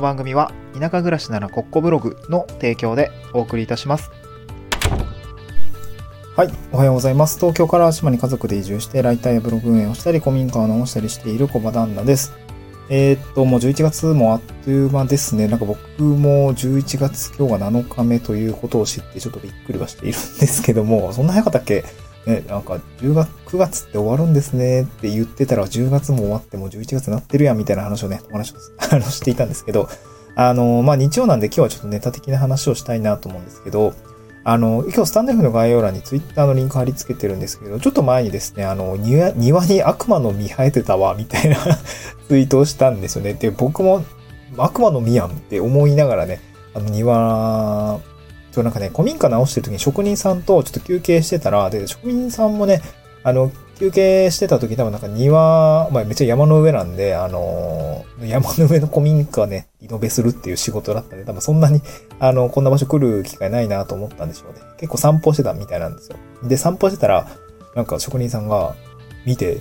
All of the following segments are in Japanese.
の番組は田舎暮らしならコッコブログの提供でお送りいたします。はい、おはようございます。東京から島に家族で移住してライターやブログ運営をしたり古民家を直したりしている小場旦那です。えーっと、もう11月もあっという間ですね。なんか僕も11月今日が7日目ということを知ってちょっとびっくりはしているんですけども、そんな早かったっけ？ね、なんか10月、9月って終わるんですねって言ってたら10月も終わっても11月になってるやんみたいな話をね、お話を していたんですけど、あの、まあ、日曜なんで今日はちょっとネタ的な話をしたいなと思うんですけど、あの、今日スタンド F の概要欄にツイッターのリンク貼り付けてるんですけど、ちょっと前にですね、あの、庭に悪魔の実生えてたわ、みたいな ツイートをしたんですよね。で、僕も悪魔の実やんって思いながらね、あの庭、ちょ、なんかね、古民家直してる時に職人さんとちょっと休憩してたら、で、職人さんもね、あの、休憩してた時多分なんか庭、まあめっちゃ山の上なんで、あのー山の上の古民家ね、リノベするっていう仕事だったんで、多分そんなに、あの、こんな場所来る機会ないなと思ったんでしょうね。結構散歩してたみたいなんですよ。で、散歩してたら、なんか職人さんが、見て、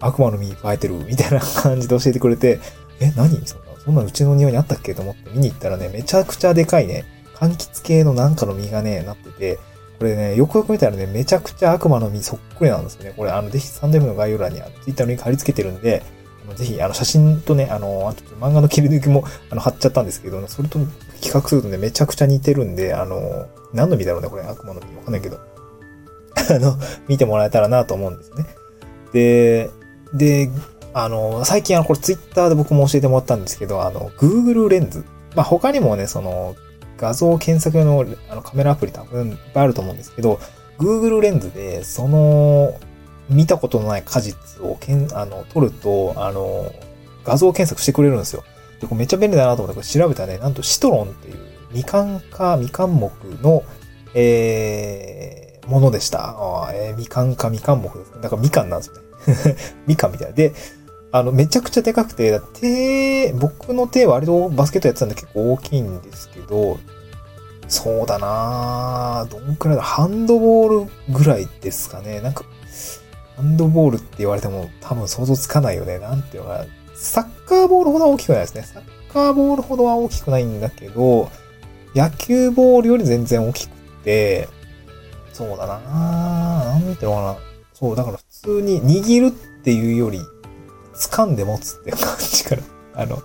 悪魔の実生えてるみたいな感じで教えてくれて、え、何？そんな、そんなうちの庭にあったっけ？と思って見に行ったらね、めちゃくちゃでかいね、柑橘系のなんかの実がね、なってて、これね、よくよく見たらね、めちゃくちゃ悪魔の実そっくりなんですよね。これ、あの、ぜひサンデーの概要欄に、あの、ツイッターのリンク貼り付けてるんで、あのぜひ、あの、写真とね、あの、あと漫画の切り抜きも、あの、貼っちゃったんですけど、それと比較するとね、めちゃくちゃ似てるんで、あの、何の実だろうね、これ、悪魔の実。わかんないけど。あの、見てもらえたらなと思うんですね。で、で、あの、最近あの、これツイッターで僕も教えてもらったんですけど、あの、Google レンズ。まあ、他にもね、その、画像検索用のあのカメラアプリ多分いっぱいあると思うんですけど、Google レンズで、その、見たことのない果実をけん、あの、撮ると、あの、画像検索してくれるんですよ。で、これめっちゃ便利だなと思って、これ調べたらね、なんとシトロンっていう、みかんかみかん目の、えー、ものでした。あえー、みかんかみかん目です。だからみかんなんですよね。みかんみたいな。で、あの、めちゃくちゃでかくて、手、僕の手は割とバスケットやってたんで結構大きいんですけど、そうだなどんくらいだ？ハンドボールぐらいですかね。なんか、ハンドボールって言われても多分想像つかないよね。なんていうのかな。サッカーボールほどは大きくないですね。サッカーボールほどは大きくないんだけど、野球ボールより全然大きくて、そうだななんていうのかな。そう、だから普通に握るっていうより、掴んで持つって感じかな。あの、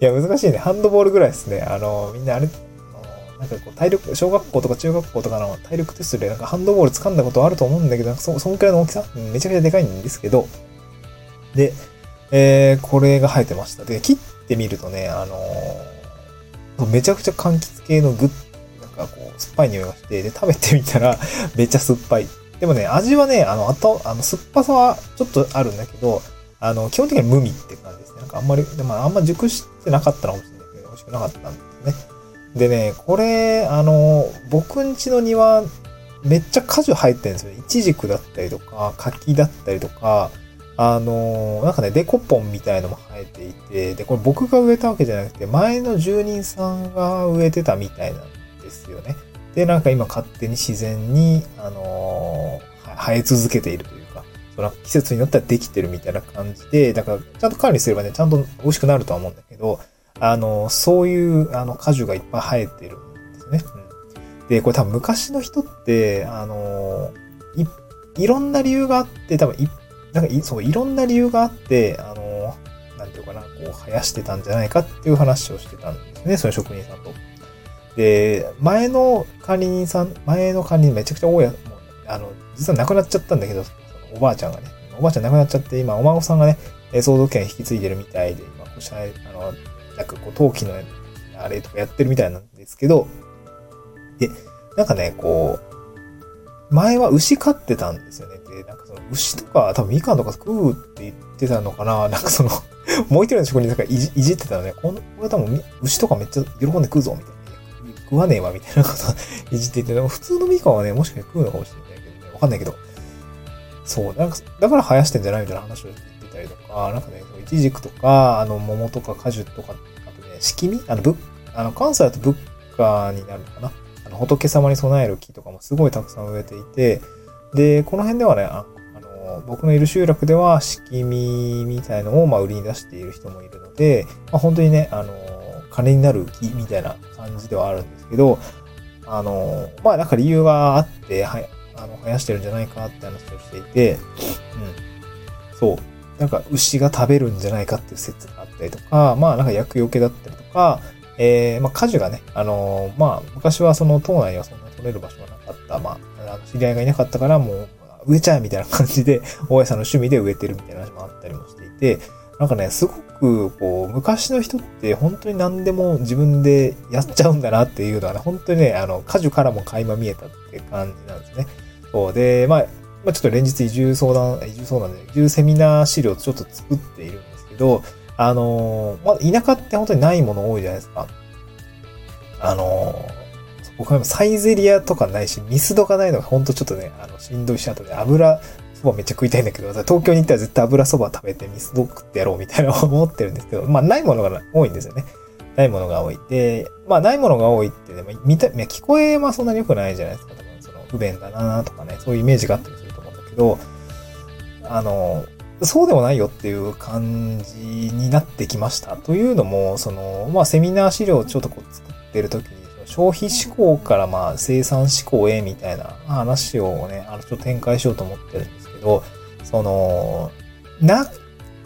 いや、難しいね。ハンドボールぐらいですね。あの、みんなあれ、なんかこう、体力、小学校とか中学校とかの体力テストで、なんかハンドボール掴んだことあると思うんだけど、そ、そんくらいの大きさ、めちゃくちゃでかいんですけど、で、えー、これが生えてました。で、切ってみるとね、あの、めちゃくちゃ柑橘系のグッ、なんかこう、酸っぱい匂いがして、で、食べてみたら、めっちゃ酸っぱい。でもね、味はね、あの、あと、あの、酸っぱさはちょっとあるんだけど、あの、基本的には無味って感じですね。なんかあんまり、でもあんま熟してなかったのかもしれないけど、美味しくなかったんですね。でね、これ、あの、僕ん家の庭、めっちゃ果樹生えてるんですよ。イチジクだったりとか、柿だったりとか、あの、なんかね、デコポンみたいのも生えていて、で、これ僕が植えたわけじゃなくて、前の住人さんが植えてたみたいなんですよね。で、なんか今勝手に自然に、あの生え続けているというか、その季節によってはできてるみたいな感じで、だからちゃんと管理すればね、ちゃんと美味しくなるとは思うんだけど、あの、そういう、あの、果樹がいっぱい生えてるんですね。うん、で、これ多分昔の人って、あの、い、いろんな理由があって、多分い、なんかい、そう、いろんな理由があって、あの、なんていうかな、こう、生やしてたんじゃないかっていう話をしてたんですね、その職人さんと。で、前の管理人さん、前の管理人めちゃくちゃ多い、あの、実は亡くなっちゃったんだけど、おばあちゃんがね、おばあちゃん亡くなっちゃって、今、お孫さんがね、相続権引き継いでるみたいで、今、こうした、あの、なんかこう、陶器のあれとかやってるみたいなんですけど、で、なんかね、こう、前は牛飼ってたんですよね。で、なんかその牛とか、多分みかんとか食うって言ってたのかななんかその もう一人の職人なんかいじいじってたのね。この、これ多分牛とかめっちゃ喜んで食うぞ、みたいな。食わねえわ、みたいなこといじっていて、でも普通のみかんはね、もしかして食うのかもしれないけどね。わかんないけど。そう、なんか、だから生やしてんじゃないみたいな話を言ってたりとか、なんかね、イチジクとか、あの、桃とか果樹とか、あとね、敷みあの、ぶあの、関西だと仏花になるのかな。あの、仏様に備える木とかもすごいたくさん植えていて、で、この辺ではね、ああの、僕のいる集落では、敷みみたいのを、まあ、売りに出している人もいるので、まあ、本当にね、あの、金になる木みたいな感じではあるんですけど、あの、まあなんか理由があって、はあの、生やしてるんじゃないかって話をしていて、うん。そう。なんか牛が食べるんじゃないかっていう説があったりとか、まあなんか薬用系だったりとか、えー、まあ果樹がね、あのまあ昔はその島内はそんな取れる場所がなかった、まあ、あの知り合いがいなかったからもう植えちゃえみたいな感じで、大家さんの趣味で植えてるみたいな話もあったりもしていて、なんかね、すごく、こう、昔の人って本当に何でも自分でやっちゃうんだなっていうのはね、本当にね、あの、果樹からも垣間見えたって感じなんですね。そうで、まあ、まあ、ちょっと連日移住相談、移住相談で、移住セミナー資料をちょっと作っているんですけど、あのまあ、田舎って本当にないもの多いじゃないですか。あの僕はサイゼリアとかないし、ミスドがないのが本当ちょっとね、あの、しんどいし、あとね、油、そばめっちゃ食いたいんだけど、東京に行ったら絶対油そば食べてミスド食ってやろうみたいな思ってるんですけど、まあないものが多いんですよね。ないものが多い。で、まあないものが多いってね、見た、聞こえはそんなに良くないじゃないですか。不便だなとかね、そういうイメージがあったりすると思うんだけど、あの、そうでもないよっていう感じになってきました。というのも、その、まあセミナー資料をちょっとこう作ってる時に、消費志向からまあ生産志向へみたいな話をね、あのちょっと展開しようと思ってるんですけど、その、な、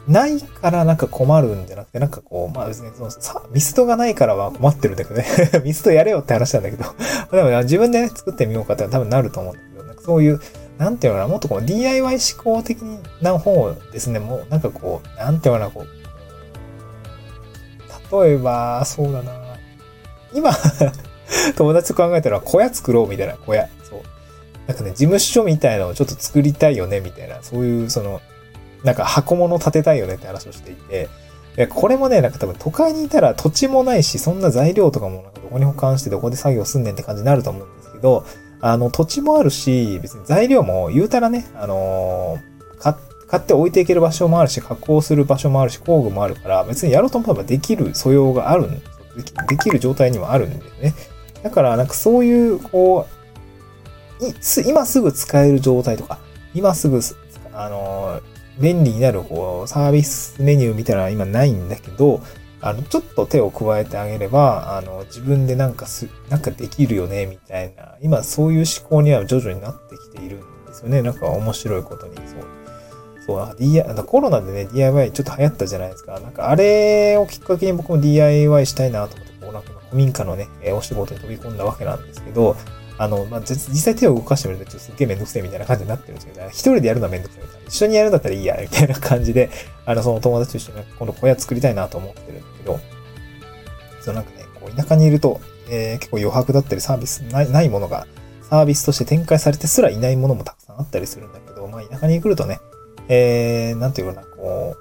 ないからなんか困るんじゃなくて、なんかこう、まあ別にそのさ、ミストがないからは困ってるんだけどね。ミストやれよって話なんだけど。でも自分でね、作ってみようかって多分なると思うんだけど、なんかそういう、なんていうのかな、もっとこう DIY 思考的な方ですね。もうなんかこう、なんていうのかな、こう、例えば、そうだな。今 友達と考えたら小屋作ろうみたいな小屋。そう。なんかね、事務所みたいなのをちょっと作りたいよね、みたいな、そういう、その、なんか箱物建てたいよねって話をしていて、これもね、なんか多分都会にいたら土地もないし、そんな材料とかもなんかどこに保管してどこで作業すんねんって感じになると思うんですけど、あの、土地もあるし、別に材料も言うたらね、あのー、買って置いていける場所もあるし、加工する場所もあるし、工具もあるから、別にやろうと思えばできる素養があるんでできる状態にはあるんですね。だから、なんかそういう、こう、今すぐ使える状態とか、今すぐ、あの、便利になる、こう、サービスメニューみたいなのは今ないんだけど、あの、ちょっと手を加えてあげれば、あの、自分でなんかす、なんかできるよね、みたいな、今そういう思考には徐々になってきているんですよね。なんか面白いことに、そう。そう、DIY、コロナでね、DIY ちょっと流行ったじゃないですか。なんかあれをきっかけに僕も DIY したいなと思って、こうなんか古民家のね、お仕事に飛び込んだわけなんですけど、あの、まあ、実際手を動かしてみると、ちょっとすっげえめんどくせえみたいな感じになってるんですけど、一人でやるのはめんどくせえみたいな。一緒にやるんだったらいいや、みたいな感じで、あの、その友達と一緒に今度小屋作りたいなと思ってるんだけど、そうなんかね、こう、田舎にいると、えー、結構余白だったりサービスないないものが、サービスとして展開されてすらいないものもたくさんあったりするんだけど、まあ、田舎に来るとね、えー、なんていうかな、こ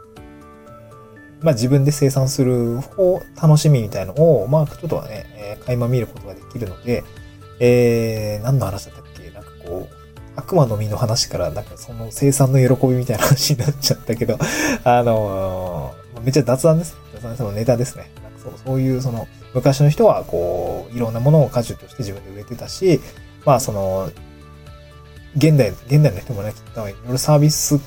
う、まあ自分で生産する方、楽しみみたいのを、まあちょっとはね、えー、垣間見ることができるので、えー、何の話だったっけ？なんかこう、悪魔の実の話から、なんかその生産の喜びみたいな話になっちゃったけど、あのー、めっちゃ雑談です。雑談そのネタですね。なんかそうそういう、その、昔の人は、こう、いろんなものを果樹として自分で植えてたし、まあ、その、現代、現代の人もね、きっといろいろサービス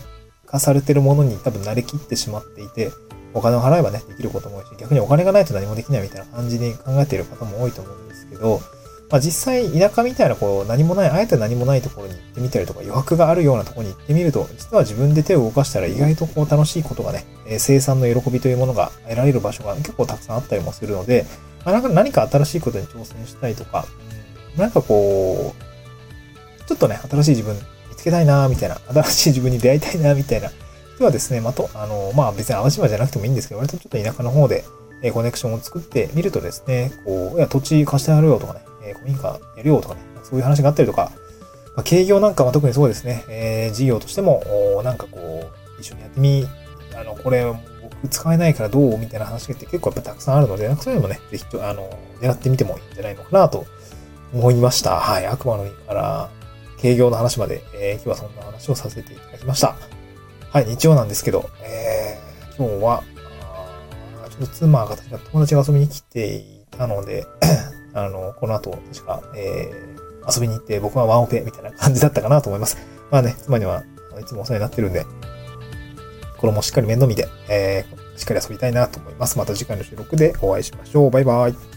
化されてるものに多分慣れきってしまっていて、お金を払えばね、できることも多いし、逆にお金がないと何もできないみたいな感じに考えている方も多いと思うんですけど、まあ実際田舎みたいなこう何もない、あえて何もないところに行ってみたりとか余白があるようなところに行ってみると、実は自分で手を動かしたら意外とこう楽しいことがね、え生産の喜びというものが得られる場所が結構たくさんあったりもするので、まあ、なんか何か新しいことに挑戦したいとか、なんかこう、ちょっとね、新しい自分見つけたいなみたいな、新しい自分に出会いたいなみたいな人はですね、まあと、あの、まあ別に淡島じゃなくてもいいんですけど、割とちょっと田舎の方で、えコネクションを作ってみるとですね、こう、いや、土地貸してやるよとかね、え古民家やるよとかね、そういう話があったりとか、まあ、経業なんかは特にそうですね、えー、事業としても、なんかこう、一緒にやってみ、あの、これ僕使えないからどうみたいな話が結構やっぱたくさんあるので、なんかそういうのもね、ぜひ、あの、狙ってみてもいいんじゃないのかなと思いました。はい。悪魔の実から経業の話まで、えー、今日はそんな話をさせていただきました。はい、日曜なんですけど、えー、今日は、ちょっと妻が友達が遊びに来ていたのであの、この後、確か、えー、遊びに行って僕はワンオペみたいな感じだったかなと思います。まあね、妻には、いつもお世話になってるんで、これもしっかり面倒見て、えー、しっかり遊びたいなと思います。また次回の収録でお会いしましょう。バイバイ。